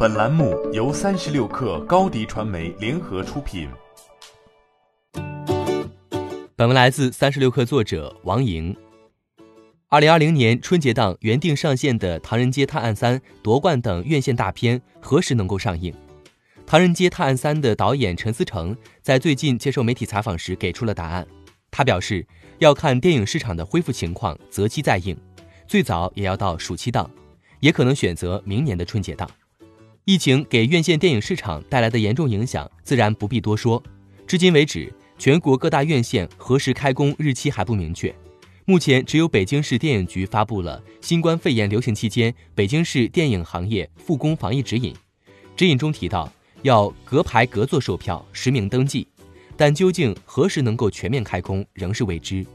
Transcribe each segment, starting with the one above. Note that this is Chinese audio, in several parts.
本栏目由三十六氪高低传媒联合出品。本文来自三十六氪作者王莹。二零二零年春节档原定上线的《唐人街探案三》夺冠等院线大片何时能够上映？《唐人街探案三》的导演陈思诚在最近接受媒体采访时给出了答案。他表示，要看电影市场的恢复情况，择期再映，最早也要到暑期档。也可能选择明年的春节档。疫情给院线电影市场带来的严重影响，自然不必多说。至今为止，全国各大院线何时开工日期还不明确。目前，只有北京市电影局发布了新冠肺炎流行期间北京市电影行业复工防疫指引。指引中提到，要隔排隔座售票，实名登记。但究竟何时能够全面开工，仍是未知。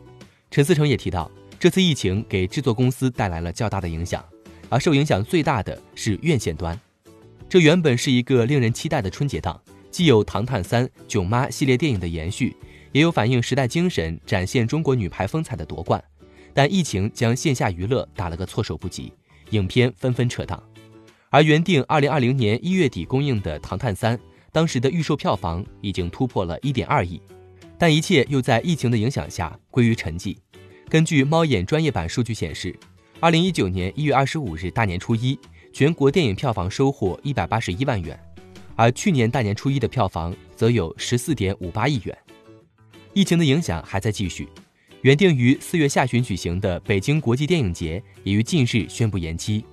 陈思诚也提到，这次疫情给制作公司带来了较大的影响。而受影响最大的是院线端，这原本是一个令人期待的春节档，既有《唐探三》《囧妈》系列电影的延续，也有反映时代精神、展现中国女排风采的夺冠。但疫情将线下娱乐打了个措手不及，影片纷纷撤档。而原定二零二零年一月底公映的《唐探三》，当时的预售票房已经突破了一点二亿，但一切又在疫情的影响下归于沉寂。根据猫眼专业版数据显示。二零一九年一月二十五日大年初一，全国电影票房收获一百八十一万元，而去年大年初一的票房则有十四点五八亿元。疫情的影响还在继续，原定于四月下旬举行的北京国际电影节也于近日宣布延期。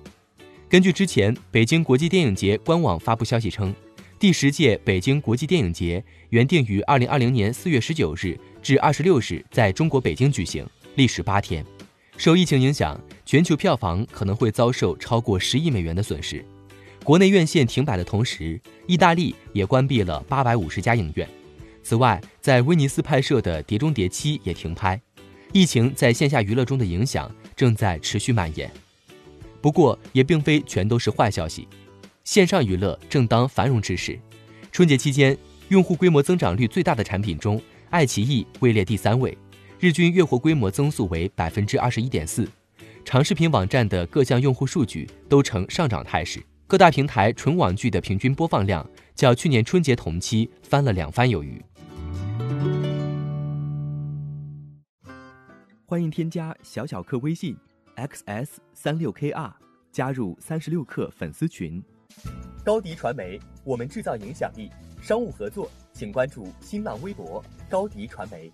根据之前北京国际电影节官网发布消息称，第十届北京国际电影节原定于二零二零年四月十九日至二十六日在中国北京举行，历时八天。受疫情影响，全球票房可能会遭受超过十亿美元的损失。国内院线停摆的同时，意大利也关闭了八百五十家影院。此外，在威尼斯拍摄的《碟中谍七》也停拍。疫情在线下娱乐中的影响正在持续蔓延。不过，也并非全都是坏消息。线上娱乐正当繁荣之时，春节期间用户规模增长率最大的产品中，爱奇艺位列第三位。日均月活规模增速为百分之二十一点四，长视频网站的各项用户数据都呈上涨态势。各大平台纯网剧的平均播放量较去年春节同期翻了两番有余。欢迎添加小小客微信 xs 三六 kr 加入三十六氪粉丝群。高迪传媒，我们制造影响力。商务合作，请关注新浪微博高迪传媒。